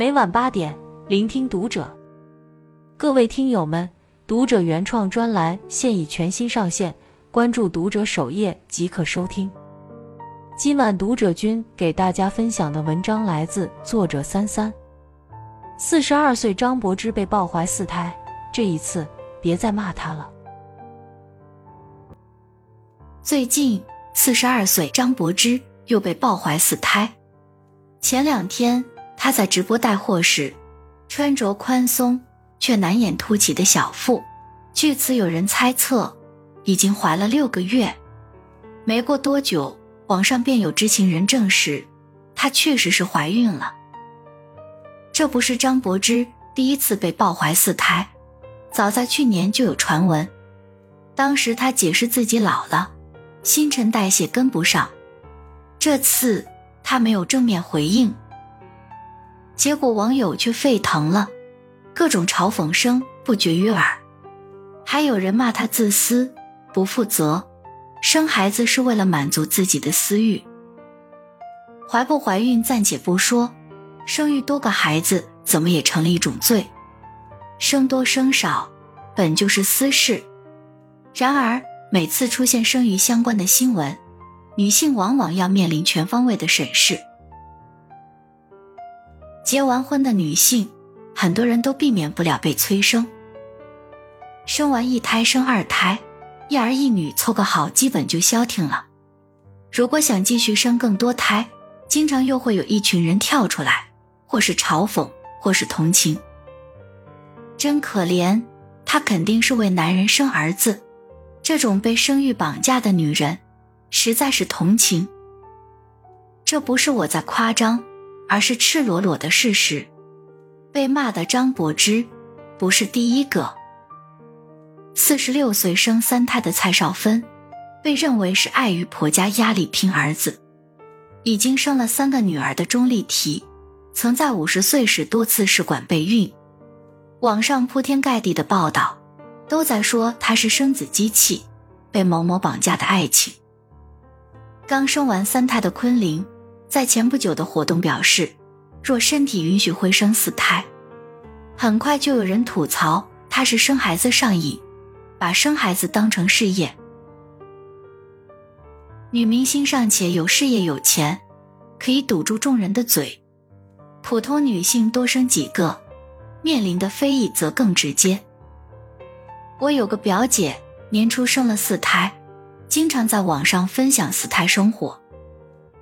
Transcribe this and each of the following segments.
每晚八点，聆听读者。各位听友们，读者原创专栏现已全新上线，关注读者首页即可收听。今晚读者君给大家分享的文章来自作者三三。四十二岁张柏芝被抱怀四胎，这一次别再骂她了。最近，四十二岁张柏芝又被抱怀四胎。前两天。她在直播带货时，穿着宽松却难掩凸起的小腹，据此有人猜测，已经怀了六个月。没过多久，网上便有知情人证实，她确实是怀孕了。这不是张柏芝第一次被爆怀四胎，早在去年就有传闻，当时她解释自己老了，新陈代谢跟不上。这次她没有正面回应。结果网友却沸腾了，各种嘲讽声不绝于耳，还有人骂他自私、不负责，生孩子是为了满足自己的私欲。怀不怀孕暂且不说，生育多个孩子怎么也成了一种罪。生多生少本就是私事，然而每次出现生育相关的新闻，女性往往要面临全方位的审视。结完婚的女性，很多人都避免不了被催生。生完一胎生二胎，一儿一女凑个好，基本就消停了。如果想继续生更多胎，经常又会有一群人跳出来，或是嘲讽，或是同情。真可怜，她肯定是为男人生儿子。这种被生育绑架的女人，实在是同情。这不是我在夸张。而是赤裸裸的事实。被骂的张柏芝不是第一个。四十六岁生三胎的蔡少芬，被认为是碍于婆家压力拼儿子。已经生了三个女儿的钟丽缇，曾在五十岁时多次试管备孕。网上铺天盖地的报道，都在说她是生子机器，被某某绑架的爱情。刚生完三胎的昆凌。在前不久的活动表示，若身体允许会生四胎，很快就有人吐槽他是生孩子上瘾，把生孩子当成事业。女明星尚且有事业有钱，可以堵住众人的嘴，普通女性多生几个，面临的非议则更直接。我有个表姐，年初生了四胎，经常在网上分享四胎生活。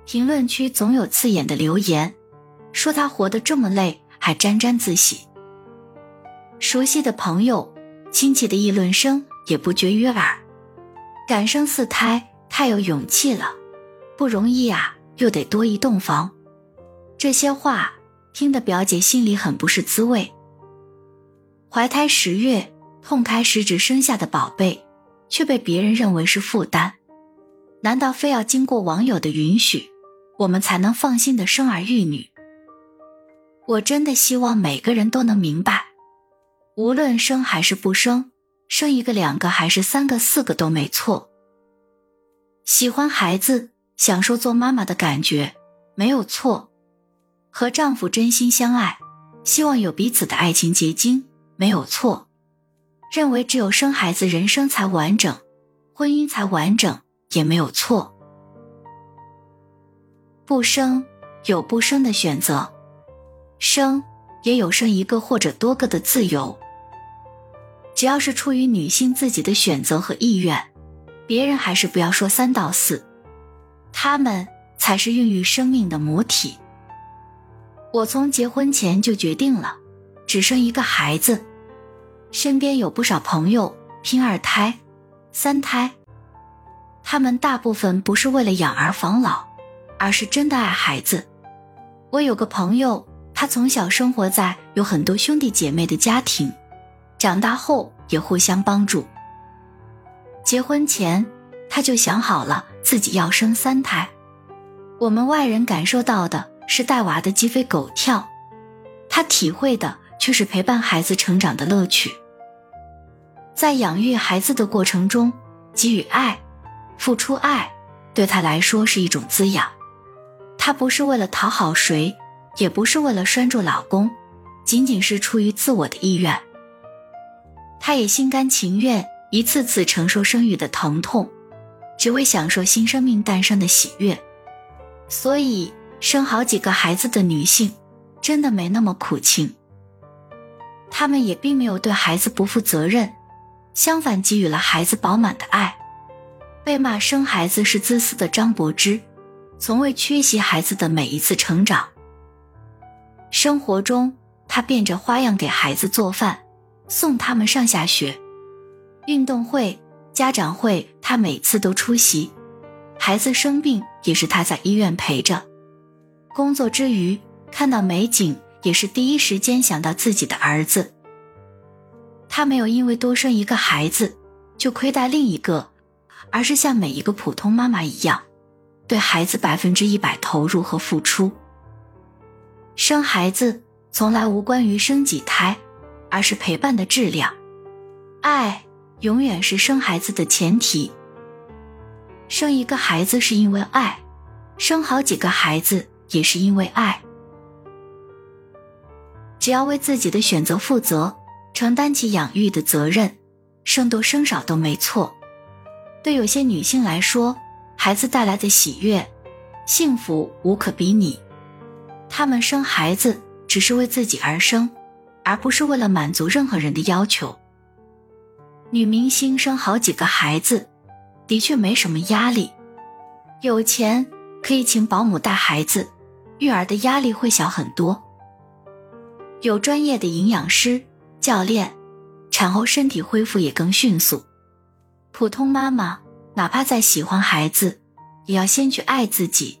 评论区总有刺眼的留言，说她活得这么累，还沾沾自喜。熟悉的朋友、亲戚的议论声也不绝于耳。敢生四胎，太有勇气了，不容易啊，又得多一栋房。这些话听得表姐心里很不是滋味。怀胎十月，痛开十指生下的宝贝，却被别人认为是负担，难道非要经过网友的允许？我们才能放心的生儿育女。我真的希望每个人都能明白，无论生还是不生，生一个、两个还是三个、四个都没错。喜欢孩子，享受做妈妈的感觉，没有错；和丈夫真心相爱，希望有彼此的爱情结晶，没有错；认为只有生孩子，人生才完整，婚姻才完整，也没有错。不生有不生的选择，生也有生一个或者多个的自由。只要是出于女性自己的选择和意愿，别人还是不要说三道四，他们才是孕育生命的母体。我从结婚前就决定了，只生一个孩子。身边有不少朋友拼二胎、三胎，他们大部分不是为了养儿防老。而是真的爱孩子。我有个朋友，他从小生活在有很多兄弟姐妹的家庭，长大后也互相帮助。结婚前，他就想好了自己要生三胎。我们外人感受到的是带娃的鸡飞狗跳，他体会的却是陪伴孩子成长的乐趣。在养育孩子的过程中，给予爱、付出爱，对他来说是一种滋养。她不是为了讨好谁，也不是为了拴住老公，仅仅是出于自我的意愿。她也心甘情愿一次次承受生育的疼痛，只为享受新生命诞生的喜悦。所以，生好几个孩子的女性，真的没那么苦情。她们也并没有对孩子不负责任，相反给予了孩子饱满的爱。被骂生孩子是自私的张柏芝，从未缺席孩子的每一次成长。生活中，他变着花样给孩子做饭，送他们上下学。运动会、家长会，他每次都出席。孩子生病，也是他在医院陪着。工作之余，看到美景。也是第一时间想到自己的儿子。他没有因为多生一个孩子就亏待另一个，而是像每一个普通妈妈一样，对孩子百分之一百投入和付出。生孩子从来无关于生几胎，而是陪伴的质量。爱永远是生孩子的前提。生一个孩子是因为爱，生好几个孩子也是因为爱。只要为自己的选择负责，承担起养育的责任，生多生少都没错。对有些女性来说，孩子带来的喜悦、幸福无可比拟。她们生孩子只是为自己而生，而不是为了满足任何人的要求。女明星生好几个孩子，的确没什么压力。有钱可以请保姆带孩子，育儿的压力会小很多。有专业的营养师、教练，产后身体恢复也更迅速。普通妈妈哪怕再喜欢孩子，也要先去爱自己，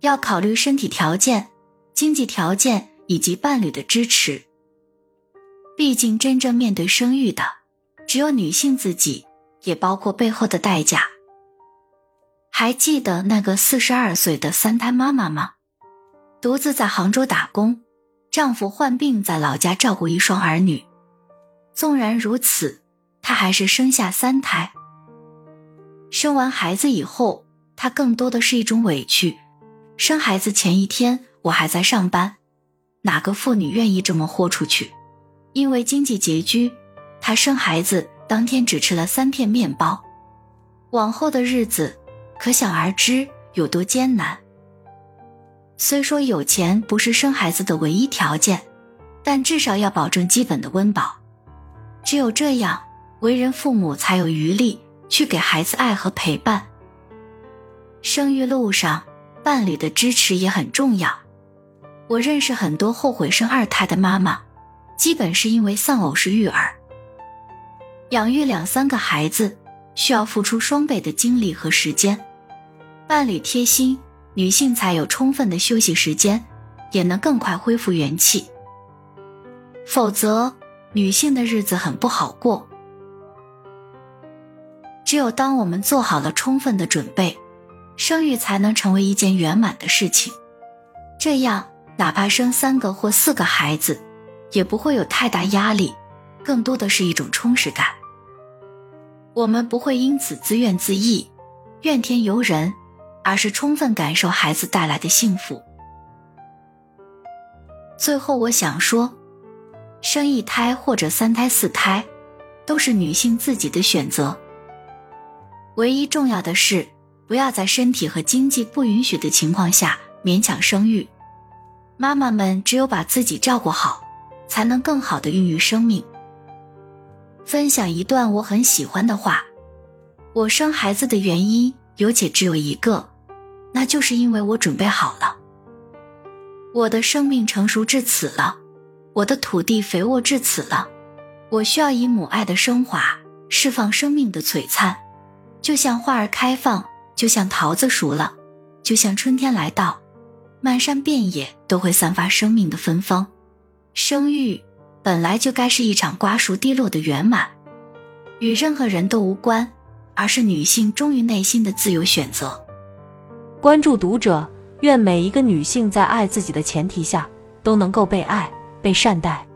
要考虑身体条件、经济条件以及伴侣的支持。毕竟，真正面对生育的，只有女性自己，也包括背后的代价。还记得那个四十二岁的三胎妈妈吗？独自在杭州打工。丈夫患病，在老家照顾一双儿女。纵然如此，她还是生下三胎。生完孩子以后，她更多的是一种委屈。生孩子前一天，我还在上班，哪个妇女愿意这么豁出去？因为经济拮据，她生孩子当天只吃了三片面包。往后的日子，可想而知有多艰难。虽说有钱不是生孩子的唯一条件，但至少要保证基本的温饱。只有这样，为人父母才有余力去给孩子爱和陪伴。生育路上，伴侣的支持也很重要。我认识很多后悔生二胎的妈妈，基本是因为丧偶式育儿。养育两三个孩子需要付出双倍的精力和时间，伴侣贴心。女性才有充分的休息时间，也能更快恢复元气。否则，女性的日子很不好过。只有当我们做好了充分的准备，生育才能成为一件圆满的事情。这样，哪怕生三个或四个孩子，也不会有太大压力，更多的是一种充实感。我们不会因此自怨自艾、怨天尤人。而是充分感受孩子带来的幸福。最后，我想说，生一胎或者三胎、四胎，都是女性自己的选择。唯一重要的是，不要在身体和经济不允许的情况下勉强生育。妈妈们只有把自己照顾好，才能更好的孕育生命。分享一段我很喜欢的话：我生孩子的原因有且只有一个。那就是因为我准备好了，我的生命成熟至此了，我的土地肥沃至此了，我需要以母爱的升华释放生命的璀璨，就像花儿开放，就像桃子熟了，就像春天来到，漫山遍野都会散发生命的芬芳。生育本来就该是一场瓜熟蒂落的圆满，与任何人都无关，而是女性忠于内心的自由选择。关注读者，愿每一个女性在爱自己的前提下，都能够被爱、被善待。